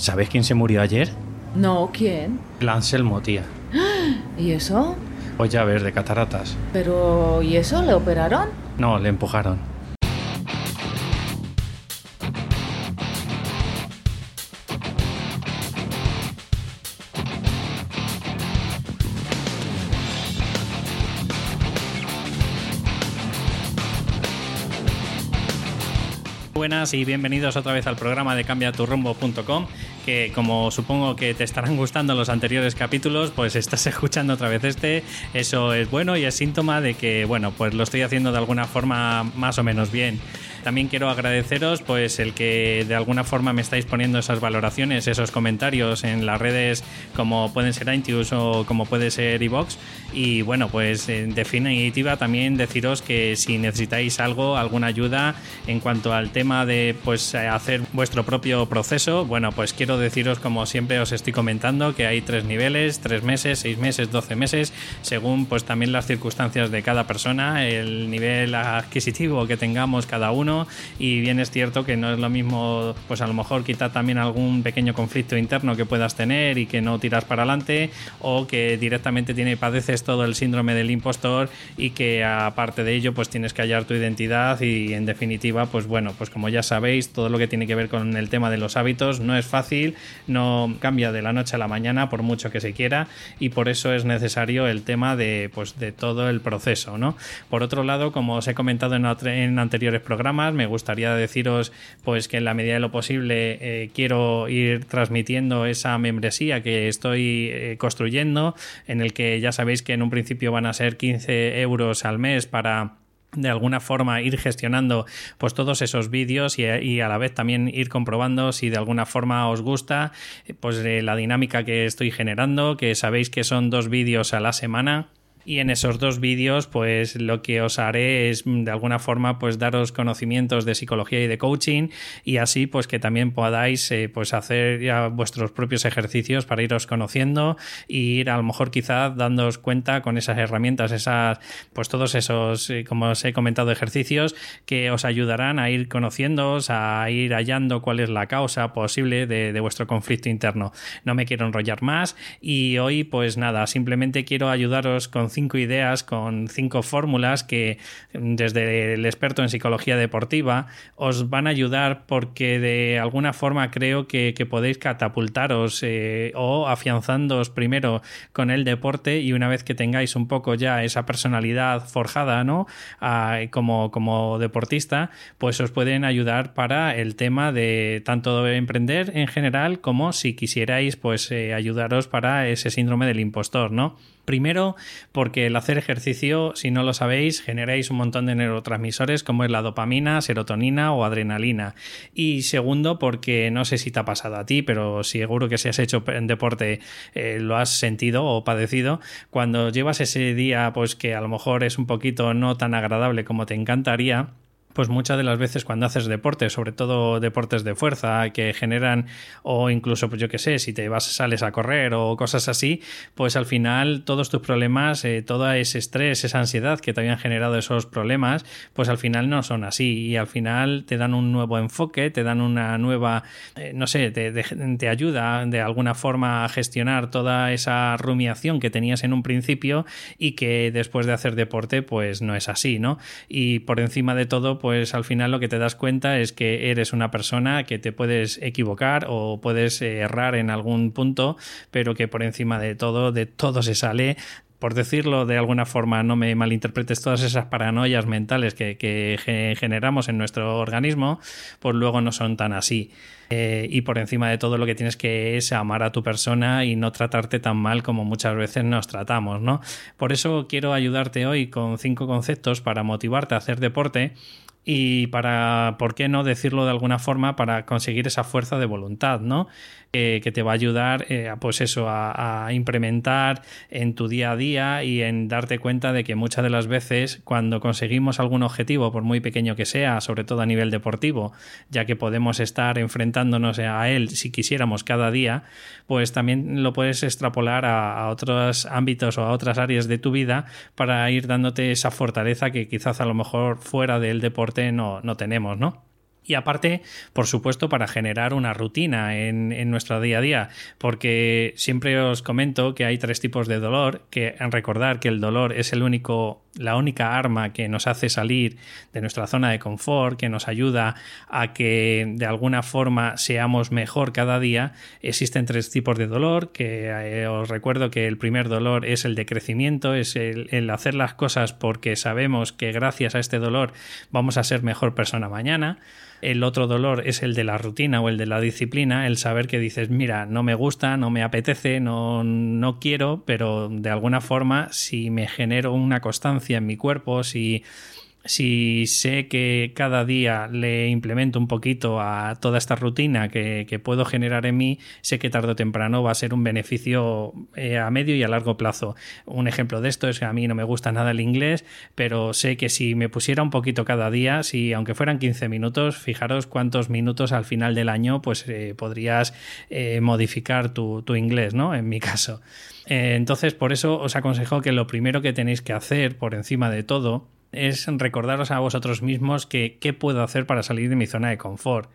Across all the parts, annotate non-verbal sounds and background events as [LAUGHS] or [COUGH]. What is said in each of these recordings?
¿Sabes quién se murió ayer? No, ¿quién? El Anselmo, tía. ¿Y eso? Pues ya ves, de cataratas. Pero, ¿y eso? ¿Le operaron? No, le empujaron. Buenas y bienvenidos otra vez al programa de cambiaturrumbo.com que como supongo que te estarán gustando los anteriores capítulos, pues estás [LAUGHS] escuchando otra vez este, eso es bueno y es síntoma de que, bueno, pues lo estoy haciendo de alguna forma más o menos bien. También quiero agradeceros pues el que de alguna forma me estáis poniendo esas valoraciones, esos comentarios en las redes como pueden ser iTunes o como puede ser iVox y bueno, pues en definitiva también deciros que si necesitáis algo, alguna ayuda en cuanto al tema de pues hacer vuestro propio proceso, bueno, pues quiero deciros como siempre os estoy comentando que hay tres niveles, tres meses, seis meses, doce meses, según pues también las circunstancias de cada persona, el nivel adquisitivo que tengamos cada uno y bien es cierto que no es lo mismo, pues a lo mejor quitar también algún pequeño conflicto interno que puedas tener y que no tiras para adelante o que directamente tiene, padeces todo el síndrome del impostor y que aparte de ello pues tienes que hallar tu identidad y en definitiva pues bueno, pues como ya sabéis todo lo que tiene que ver con el tema de los hábitos no es fácil, no cambia de la noche a la mañana por mucho que se quiera y por eso es necesario el tema de pues de todo el proceso, ¿no? Por otro lado, como os he comentado en, en anteriores programas, me gustaría deciros pues que en la medida de lo posible eh, quiero ir transmitiendo esa membresía que estoy eh, construyendo, en el que ya sabéis que en un principio van a ser 15 euros al mes para de alguna forma ir gestionando pues todos esos vídeos y, a la vez también ir comprobando si de alguna forma os gusta pues la dinámica que estoy generando que sabéis que son dos vídeos a la semana y en esos dos vídeos, pues lo que os haré es de alguna forma pues daros conocimientos de psicología y de coaching y así pues que también podáis eh, pues hacer ya vuestros propios ejercicios para iros conociendo y ir a lo mejor quizá dándoos cuenta con esas herramientas, esas pues todos esos, eh, como os he comentado, ejercicios que os ayudarán a ir conociéndoos, a ir hallando cuál es la causa posible de vuestro conflicto interno. No me quiero enrollar más y hoy pues nada, simplemente quiero ayudaros con cinco ideas, con cinco fórmulas que desde el experto en psicología deportiva os van a ayudar porque de alguna forma creo que, podéis catapultaros eh, o afianzándoos primero con el deporte y una vez que tengáis un poco ya esa personalidad forjada, ¿no? como, como deportista, pues os pueden ayudar para el tema de tanto de emprender en general como si quisierais pues eh, ayudaros para ese síndrome del impostor, ¿no? Primero, porque el hacer ejercicio, si no lo sabéis, generáis un montón de neurotransmisores como es la dopamina, serotonina o adrenalina. Y segundo, porque no sé si te ha pasado a ti, pero seguro que si has hecho deporte eh, lo has sentido o padecido. Cuando llevas ese día, pues que a lo mejor es un poquito no tan agradable como te encantaría, pues muchas de las veces cuando haces deporte, sobre todo deportes de fuerza que generan o incluso pues yo qué sé, si te vas sales a correr o cosas así, pues al final todos tus problemas, eh, todo ese estrés, esa ansiedad que te habían generado esos problemas, pues al final no son así y al final te dan un nuevo enfoque, te dan una nueva, eh, no sé, te, te ayuda de alguna forma a gestionar toda esa rumiación que tenías en un principio y que después de hacer deporte pues no es así, ¿no? Y por encima de todo pues al final lo que te das cuenta es que eres una persona que te puedes equivocar o puedes errar en algún punto, pero que por encima de todo, de todo se sale por decirlo de alguna forma, no me malinterpretes todas esas paranoias mentales que, generamos en nuestro organismo, pues luego no son tan así. Eh, y por encima de todo lo que tienes que es amar a tu persona y no tratarte tan mal como muchas veces nos tratamos, ¿no? Por eso quiero ayudarte hoy con cinco conceptos para motivarte a hacer deporte y para, ¿por qué no decirlo de alguna forma? Para conseguir esa fuerza de voluntad, ¿no? que te va a ayudar, eh, pues eso, a, implementar en tu día a día y en darte cuenta de que muchas de las veces cuando conseguimos algún objetivo, por muy pequeño que sea, sobre todo a nivel deportivo, ya que podemos estar enfrentándonos a él si quisiéramos cada día, pues también lo puedes extrapolar a, a otros ámbitos o a otras áreas de tu vida para ir dándote esa fortaleza que quizás a lo mejor fuera del deporte no, no tenemos, ¿no? Y aparte, por supuesto, para generar una rutina en, en, nuestro día a día, porque siempre os comento que hay tres tipos de dolor, que recordar que el dolor es el único, la única arma que nos hace salir de nuestra zona de confort, que nos ayuda a que de alguna forma seamos mejor cada día. Existen tres tipos de dolor, que eh, os recuerdo que el primer dolor es el de crecimiento, es el, el hacer las cosas porque sabemos que gracias a este dolor vamos a ser mejor persona mañana. El otro dolor es el de la rutina o el de la disciplina, el saber que dices, mira, no me gusta, no me apetece, no, no quiero, pero de alguna forma si me genero una constancia en mi cuerpo, si si sé que cada día le implemento un poquito a toda esta rutina que, puedo generar en mí, sé que tarde o temprano va a ser un beneficio eh, a medio y a largo plazo. Un ejemplo de esto es que a mí no me gusta nada el inglés, pero sé que si me pusiera un poquito cada día, si aunque fueran 15 minutos, fijaros cuántos minutos al final del año pues eh, podrías eh, modificar tu, tu, inglés, ¿no? En mi caso. entonces, por eso os aconsejo que lo primero que tenéis que hacer por encima de todo es recordaros a vosotros mismos que qué puedo hacer para salir de mi zona de confort.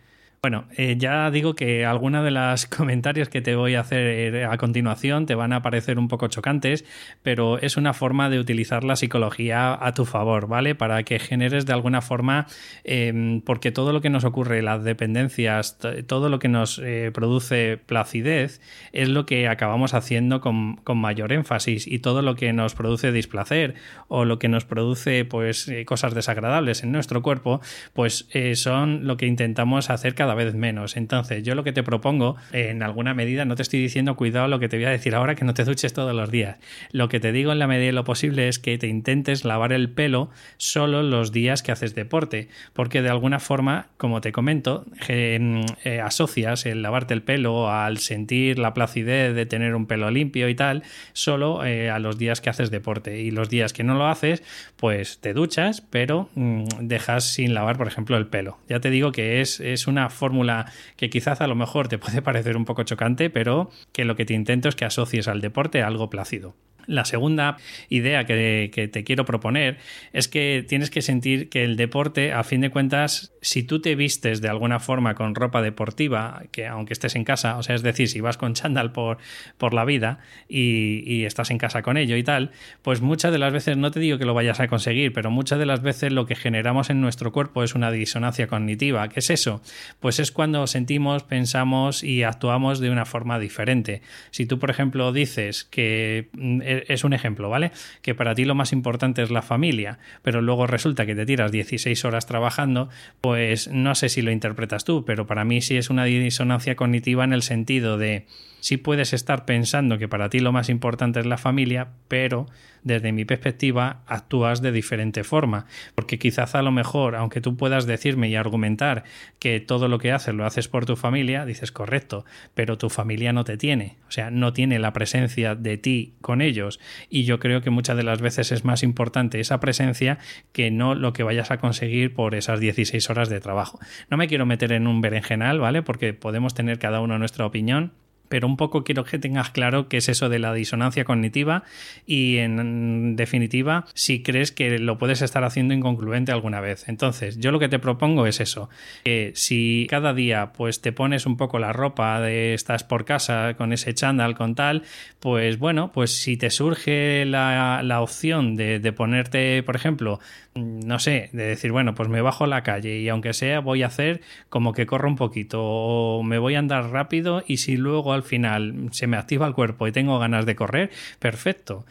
Bueno, eh, ya digo que algunos de los [LAUGHS] comentarios que te voy a hacer a continuación te van a parecer un poco chocantes, pero es una forma de utilizar la psicología a tu favor, ¿vale? Para que generes de alguna forma, em, porque todo lo que nos ocurre, las dependencias, todo lo que nos eh, produce placidez, es lo que acabamos haciendo con, mayor énfasis y todo lo que nos produce displacer o lo que nos produce pues eh, cosas desagradables en nuestro cuerpo, pues son lo que intentamos hacer cada vez menos. Entonces, yo lo que te propongo, en alguna medida, no te estoy diciendo cuidado lo que te voy a decir ahora, que no te duches todos los días. Lo que te digo en la medida de lo posible es que te intentes lavar el pelo solo los días que haces deporte, porque de alguna forma, como te comento, eh, asocias el lavarte el pelo al sentir la placidez de tener un pelo limpio y tal, solo eh, a los días que haces deporte. Y los días que no lo haces, pues te duchas, pero mm, dejas sin lavar, por ejemplo, el pelo. Ya te digo que es, es una fórmula que quizás a lo mejor te puede [LAUGHS] parecer un poco chocante, pero que lo que te intento es que asocies al deporte algo plácido. La segunda idea que, te quiero proponer es que tienes que sentir que el deporte, a fin de cuentas, si tú te vistes de alguna forma con ropa deportiva, que aunque estés en casa, o sea, es decir, si vas con chándal por, por la vida y, y, estás en casa con ello y tal, pues muchas de las veces, no te digo que lo vayas a conseguir, pero muchas de las veces lo que generamos en nuestro cuerpo es una disonancia cognitiva. ¿Qué es eso? Pues es cuando sentimos, pensamos y actuamos de una forma diferente. Si tú, por ejemplo, dices que mm, es un ejemplo, ¿vale? Que para ti lo más importante es la familia, pero luego resulta que te tiras 16 horas trabajando, pues no sé si lo interpretas tú, pero para mí sí es una disonancia cognitiva en el sentido de sí puedes estar pensando que para ti lo más importante es la familia, pero desde mi perspectiva actúas de diferente forma, porque quizás a lo mejor, aunque tú puedas decirme y argumentar que todo lo que haces lo haces por tu familia, dices correcto, pero tu familia no te tiene, o sea, no tiene la presencia de ti con ellos y yo creo que muchas de las veces es más importante esa presencia que no lo que vayas a conseguir por esas 16 horas de trabajo. No me quiero meter en un berenjenal, ¿vale? Porque podemos tener cada uno nuestra opinión pero un poco quiero que tengas claro qué es eso de la disonancia cognitiva y en definitiva si crees que lo puedes estar haciendo inconcluente alguna vez. Entonces, yo lo que te propongo es eso, que si cada día pues te pones un poco la ropa de estás por casa con ese chándal con tal, pues bueno, pues si te surge la, la opción de, de ponerte, por ejemplo, no sé, de decir, bueno, pues me bajo a la calle y aunque sea voy a hacer como que corro un poquito o me voy a andar rápido y si luego al final se me activa el cuerpo y tengo ganas de correr, perfecto.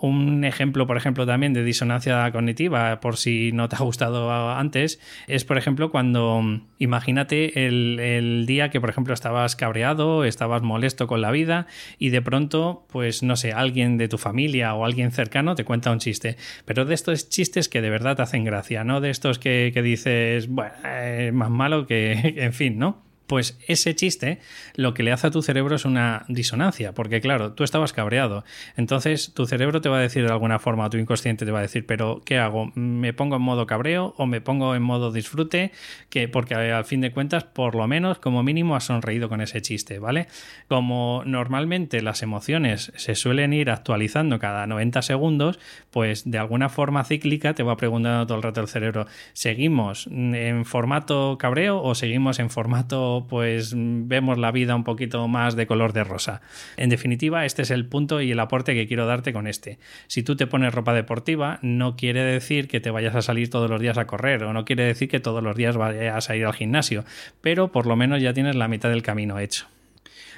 Un ejemplo, por ejemplo, también de disonancia cognitiva, por si no te ha gustado antes, es, por ejemplo, cuando imagínate el, día que, por ejemplo, estabas cabreado, estabas molesto con la vida y de pronto, pues no sé, alguien de tu familia o alguien cercano te cuenta un chiste. Pero de estos chistes que de verdad te hacen gracia, no de estos que, dices, bueno, es más malo que, [LAUGHS] en fin, ¿no? Pues ese chiste lo que le hace a tu cerebro es una disonancia, porque claro, tú estabas cabreado. Entonces tu cerebro te va a decir de alguna forma, tu inconsciente te va a decir, pero ¿qué hago? ¿Me pongo en modo cabreo o me pongo en modo disfrute? Que, porque al fin de cuentas, por lo menos, como mínimo, has sonreído con ese chiste, ¿vale? Como normalmente las emociones se suelen ir actualizando cada 90 segundos, pues de alguna forma cíclica te va preguntando todo el rato el cerebro, ¿seguimos en formato cabreo o seguimos en formato pues vemos la vida un poquito más de color de rosa. En definitiva, este es el punto y el aporte que quiero darte con este. Si tú te pones ropa deportiva, no quiere decir que te vayas a salir todos los días a correr o no quiere decir que todos los días vayas a ir al gimnasio, pero por lo menos ya tienes la mitad del camino hecho.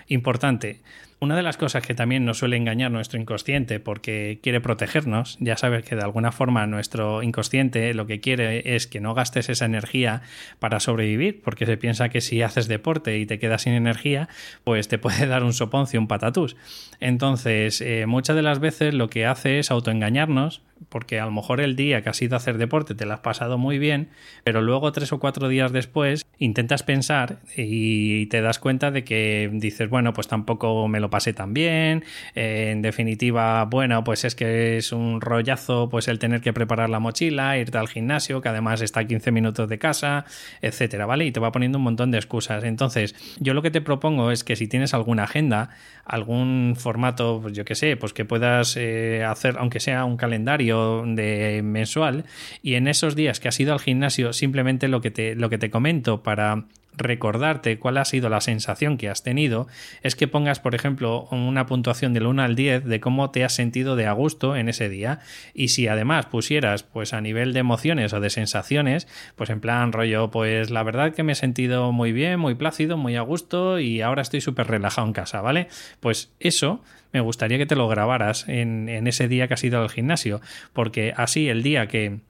Importante, una de las cosas que también nos suele engañar nuestro inconsciente porque quiere protegernos, ya sabes que de alguna forma nuestro inconsciente lo que quiere es que no gastes esa energía para sobrevivir, porque se piensa que si haces deporte y te quedas sin energía, pues te puede [LAUGHS] dar un soponcio, un patatús. Entonces, eh, muchas de las veces lo que hace es autoengañarnos, porque a lo mejor el día que has ido a hacer deporte te lo has pasado muy bien, pero luego tres o cuatro días después intentas pensar y te das cuenta de que dices, bueno, pues tampoco me lo pasé tan bien. Eh, en definitiva, bueno, pues es que es un rollazo pues el tener que preparar la mochila, irte al gimnasio, que además está a 15 minutos de casa, etcétera, ¿vale? Y te va poniendo un montón de excusas. Entonces, yo lo que te propongo es que si tienes alguna agenda, algún formato, pues yo que sé, pues que puedas eh, hacer, aunque sea un calendario de mensual, y en esos días que has ido al gimnasio, simplemente lo que te, lo que te comento para recordarte cuál ha sido la sensación que has tenido es que pongas, por ejemplo, una puntuación del 1 al 10 de cómo te has sentido de a gusto en ese día. Y si además pusieras, pues a nivel de emociones o de sensaciones, pues en plan rollo, pues la verdad que me he sentido muy bien, muy plácido, muy a gusto y ahora estoy súper relajado en casa, ¿vale? Pues eso me gustaría que te lo grabaras en, en ese día que has ido al gimnasio, porque así el día que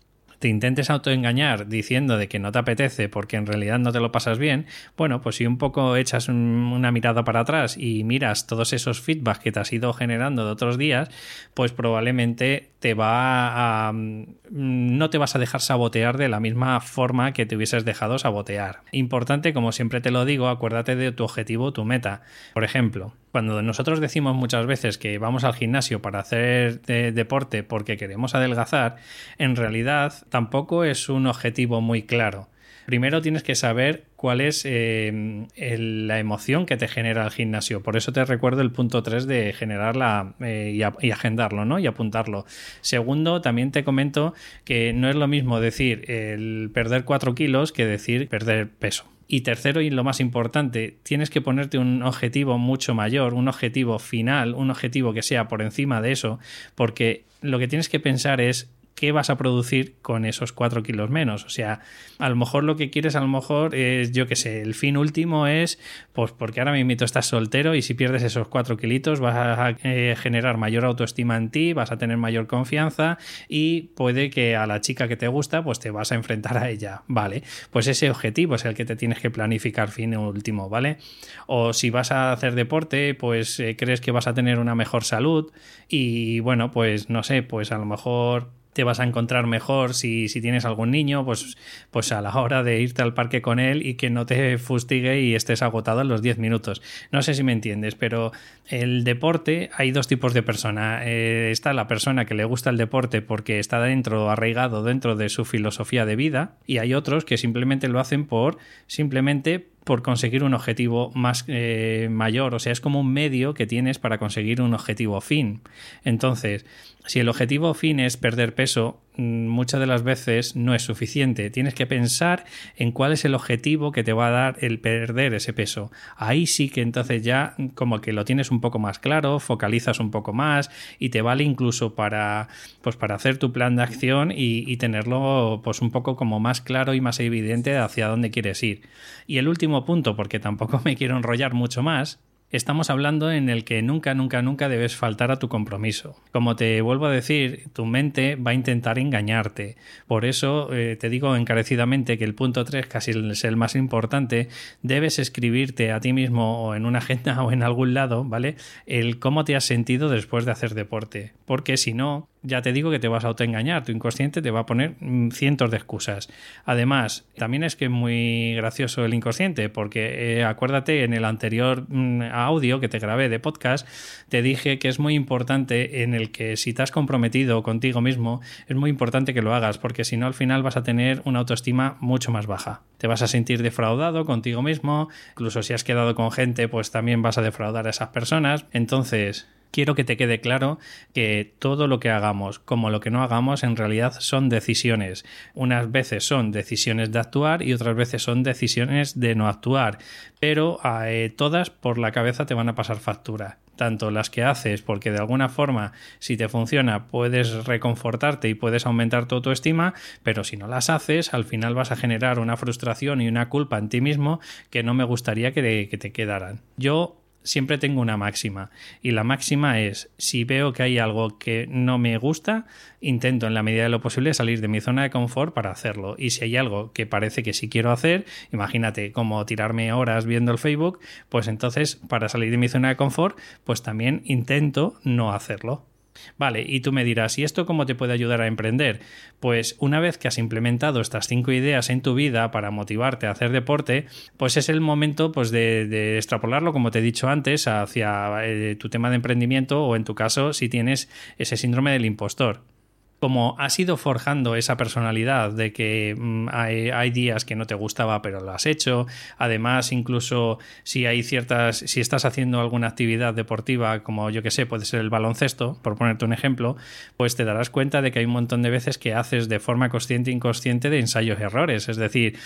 te intentes autoengañar diciendo de que no te apetece porque en realidad no te lo pasas bien, bueno, pues si un poco echas una mirada para atrás y miras todos esos feedbacks que te has ido generando de otros días, pues probablemente te va a mm, no te vas a dejar sabotear de la misma forma que te hubieses dejado sabotear. Importante, como siempre te lo digo, acuérdate de tu objetivo, tu meta. Por ejemplo, cuando nosotros decimos muchas veces que vamos al gimnasio para hacer deporte porque queremos adelgazar, en realidad tampoco es un objetivo muy claro. Primero tienes que saber cuál es eh, la emoción que te genera el gimnasio. Por eso te recuerdo el punto 3 de generarla eh, y, agendarlo, ¿no? Y apuntarlo. Segundo, también te comento que no es lo mismo decir el perder 4 kilos que decir perder peso. Y tercero, y lo más importante, tienes que ponerte un objetivo mucho mayor, un objetivo final, un objetivo que sea por encima de eso, porque lo que tienes que pensar es qué vas a producir con esos 4 kilos menos. O sea, a lo mejor lo que quieres, a lo mejor es, yo qué sé, el fin último es, pues porque ahora mismo estás soltero y si pierdes esos 4 kilitos vas a eh, generar mayor autoestima en ti, vas a tener mayor confianza y puede que a la chica que te gusta, pues te vas a enfrentar a ella, ¿vale? Pues ese objetivo es el que te tienes que planificar fin último, ¿vale? O si vas a hacer deporte, pues eh, crees que vas a tener una mejor salud y bueno, pues no sé, pues a lo mejor te vas a encontrar mejor si, si, tienes algún niño, pues, pues a la hora de irte al parque con él y que no te fustigue y estés agotado en los 10 minutos. No sé si me entiendes, pero el deporte, hay dos tipos de persona. Eh, está la persona que le gusta el deporte porque está dentro, arraigado dentro de su filosofía de vida, y hay otros que simplemente lo hacen por simplemente por conseguir un objetivo más eh, mayor, o sea, es como un medio que tienes para conseguir un objetivo fin. Entonces, si el objetivo fin es perder peso, mm, muchas de las veces no es suficiente. Tienes que pensar en cuál es el objetivo que te va a dar el perder ese peso. Ahí sí que entonces ya como que lo tienes un poco más claro, focalizas un poco más y te vale incluso para, pues para hacer tu plan de acción y, y tenerlo pues un poco como más claro y más evidente hacia dónde quieres ir. Y el último punto, porque tampoco me quiero enrollar mucho más, estamos hablando en el que nunca, nunca, nunca debes faltar a tu compromiso. Como te vuelvo a decir, tu mente va a intentar engañarte. Por eso eh, te digo encarecidamente que el punto 3, casi es el más importante, debes escribirte a ti mismo o en una agenda [LAUGHS] o en algún lado, ¿vale? El cómo te has sentido después de hacer deporte. Porque si no, ya te digo que te vas a autoengañar, tu inconsciente te va a poner mm, cientos de excusas. Además, también es que es muy gracioso el inconsciente, porque eh, acuérdate en el anterior mm, audio que te grabé de podcast, te dije que es muy importante en el que si te has comprometido contigo mismo, es muy importante que lo hagas, porque si no al final vas a tener una autoestima mucho más baja. Te vas a sentir defraudado contigo mismo, incluso si has quedado con gente, pues también vas a defraudar a esas personas. Entonces, quiero que te quede claro que todo lo que hagamos como lo que no hagamos en realidad son decisiones. Unas veces son decisiones de actuar y otras veces son decisiones de no actuar, pero eh, todas por la cabeza te van a pasar factura tanto las que haces, porque de alguna forma, si te funciona, puedes reconfortarte y puedes aumentar tu autoestima, pero si no las haces, al final vas a generar una frustración y una culpa en ti mismo que no me gustaría que que te quedaran. Yo siempre tengo una máxima y la máxima es si veo que hay algo que no me gusta, intento en la medida de lo posible salir de mi zona de confort para hacerlo y si hay algo que parece que sí quiero hacer, imagínate como tirarme horas viendo el Facebook, pues entonces para salir de mi zona de confort, pues también intento no hacerlo. Vale, y tú me dirás, ¿y esto cómo te puede ayudar a emprender? Pues una vez que has implementado estas cinco ideas en tu vida para motivarte a hacer deporte, pues es el momento pues, de, extrapolarlo, como te he dicho antes, hacia eh, tu tema de emprendimiento o en tu caso si tienes ese síndrome del impostor como has ido forjando esa personalidad de que mm, hay, días que no te gustaba pero lo has hecho, además incluso si hay ciertas, si estás haciendo alguna actividad deportiva como yo que sé, puede ser el baloncesto, por ponerte un ejemplo, pues te darás cuenta de que hay un montón de veces que haces de forma consciente e inconsciente de ensayos y errores, es decir,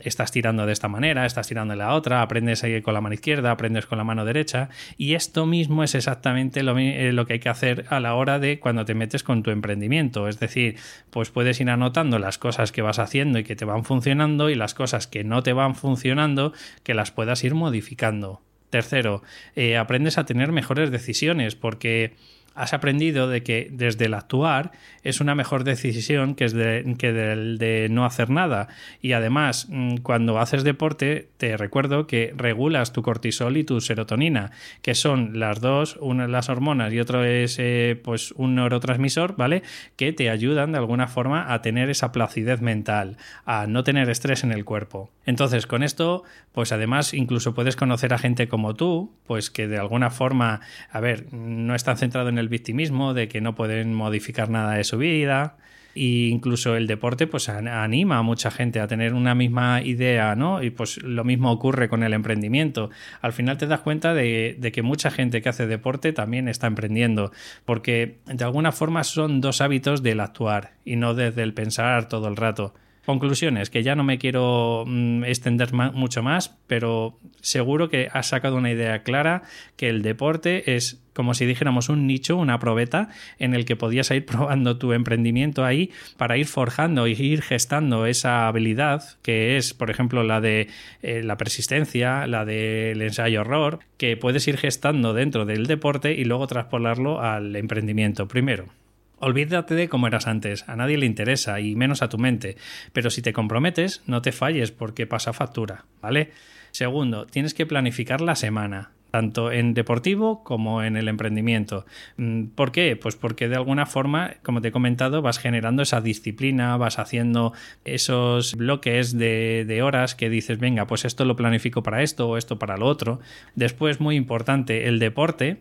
estás tirando de esta manera, estás tirando de la otra, aprendes ahí con la mano izquierda, aprendes con la mano derecha. Y esto mismo es exactamente lo, eh, lo que hay que hacer a la hora de cuando te metes con tu emprendimiento es decir, pues puedes ir anotando las cosas que vas haciendo y que te van funcionando y las cosas que no te van funcionando que las puedas ir modificando. Tercero, eh, aprendes a tener mejores decisiones porque has aprendido de que desde el actuar es una mejor decisión que, es de, que del de no hacer nada. Y además, mm, cuando haces deporte, te recuerdo que regulas tu cortisol y tu serotonina, que son las dos, una las hormonas y otro es eh, pues un neurotransmisor, ¿vale? Que te ayudan de alguna forma a tener esa placidez mental, a no tener estrés en el cuerpo. Entonces, con esto, pues además incluso puedes conocer a gente como tú, pues que de alguna forma, a ver, no están centrado en el victimismo, de que no pueden modificar nada de su vida. E incluso el deporte pues anima a mucha gente a tener una misma idea, ¿no? Y pues lo mismo ocurre con el emprendimiento. Al final te das cuenta de, de, que mucha gente que hace deporte también está emprendiendo, porque de alguna forma son dos hábitos del actuar y no desde el pensar todo el rato. Conclusiones, que ya no me quiero mm, extender mucho más, pero seguro que has sacado una idea clara que el deporte es como si dijéramos un nicho, una probeta en el que podías ir [LAUGHS] probando tu emprendimiento ahí para ir forjando y ir gestando esa habilidad que es, por ejemplo, la de eh, la persistencia, la del ensayo-error, que puedes ir gestando dentro del deporte y luego traspolarlo al emprendimiento primero. Olvídate de cómo eras antes, a nadie le interesa y menos a tu mente, pero si te comprometes, no te falles porque pasa factura, ¿vale? Segundo, tienes que planificar la semana, tanto en deportivo como en el emprendimiento. Mm, ¿Por qué? Pues porque de alguna forma, como te he comentado, vas generando esa disciplina, vas haciendo esos bloques de, de, horas que dices, venga, pues esto lo planifico para esto o esto para lo otro. Después, muy importante, el deporte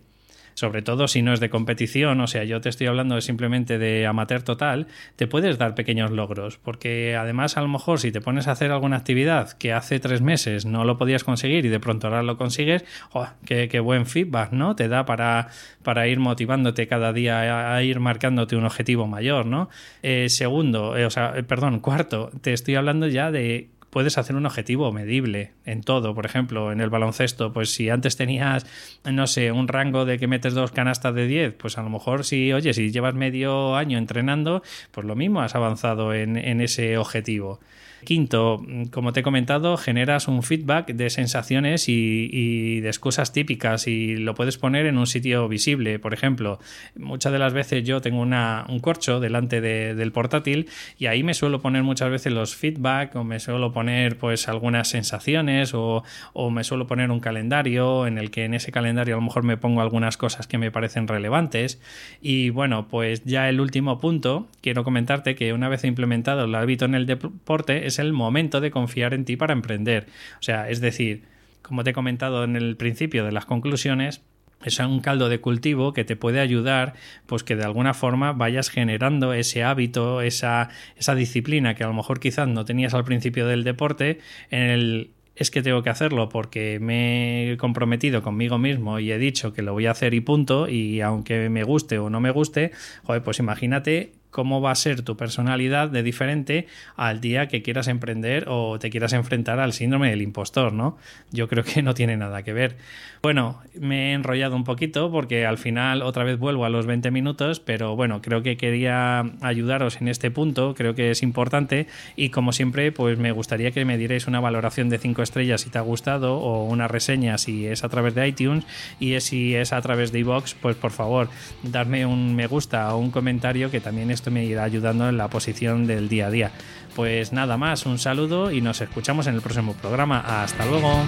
sobre todo si no es de competición, o sea, yo te estoy hablando simplemente de amateur total, te puedes dar pequeños logros, porque además a lo mejor si te pones a hacer alguna actividad que hace tres meses no lo podías conseguir y de pronto ahora lo consigues, oh, qué, buen feedback, ¿no? Te da para, para ir motivándote cada día a, ir marcándote un objetivo mayor, ¿no? Eh, segundo, eh, o sea, eh, perdón, cuarto, te estoy hablando ya de puedes hacer un objetivo medible en todo. Por ejemplo, en el baloncesto, pues si antes tenías, no sé, un rango de que metes dos canastas de 10, pues a lo mejor si, oye, si llevas medio año entrenando, pues lo mismo has avanzado en, en ese objetivo. Quinto, como te he comentado, generas un feedback de sensaciones y, de excusas típicas y lo puedes poner en un sitio visible. Por ejemplo, muchas de las veces yo tengo una, un corcho delante del portátil y ahí me suelo poner muchas veces los feedback o me suelo poner pues algunas sensaciones o, o me suelo poner un calendario en el que en ese calendario a lo mejor me pongo algunas cosas que me parecen relevantes. Y bueno, pues ya el último punto, quiero comentarte que una vez implementado el hábito en el deporte, es el momento de confiar en ti para emprender. O sea, es decir, como te he comentado en el principio de las conclusiones, es un caldo de cultivo que te puede ayudar, pues que de alguna forma vayas generando ese hábito, esa, esa disciplina que a lo mejor quizás no tenías al principio del deporte, en el es que tengo que hacerlo porque me he comprometido conmigo mismo y he dicho que lo voy a hacer y punto, y aunque me guste o no me guste, joder, pues imagínate cómo va a ser tu personalidad de diferente al día que quieras emprender o te quieras enfrentar al síndrome del impostor, ¿no? Yo creo que no tiene nada que ver. Bueno, me he enrollado un poquito porque al final otra vez vuelvo a los 20 minutos, pero bueno, creo que quería ayudaros en este punto, creo que es importante y como siempre, pues me gustaría que me dierais una valoración de 5 estrellas si te ha gustado o una reseña si es a través de iTunes y si es a través de iVoox, pues por favor, darme un me gusta o un comentario que también es esto me irá ayudando en la posición del día a día. Pues nada más, un saludo y nos escuchamos en el próximo programa. Hasta luego.